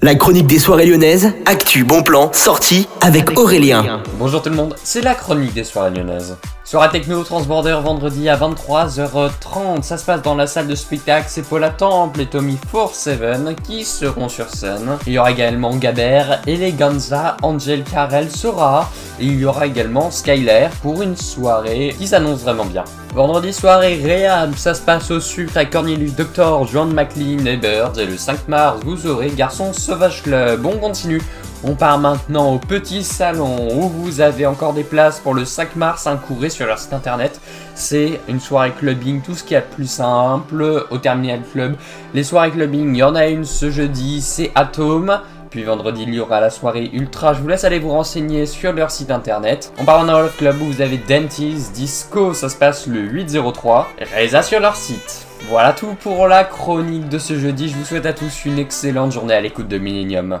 La chronique des soirées lyonnaises, actu, bon plan, sortie avec Aurélien. Bonjour tout le monde, c'est la chronique des soirées lyonnaises. Soirée techno transborder vendredi à 23h30, ça se passe dans la salle de spectacle, c'est Paula Temple et Tommy 47 qui seront sur scène. Il y aura également Gaber, Eleganza, Angel Carel sera, et il y aura également Skyler pour une soirée qui s'annonce vraiment bien. Vendredi soirée réhab, ça se passe au sucre à Cornelius Doctor, Joan McLean et Birds, et le 5 mars, vous aurez Garçon Sauvage Club. On continue. On part maintenant au petit salon où vous avez encore des places pour le 5 mars, un courez sur leur site internet. C'est une soirée clubbing, tout ce qui est plus simple au Terminal Club. Les soirées clubbing, il y en a une ce jeudi, c'est Atom. Puis vendredi, il y aura la soirée Ultra. Je vous laisse aller vous renseigner sur leur site internet. Part dans le club où vous avez Dentist Disco. Ça se passe le 803. Résa sur leur site. Voilà tout pour la chronique de ce jeudi. Je vous souhaite à tous une excellente journée à l'écoute de Millennium.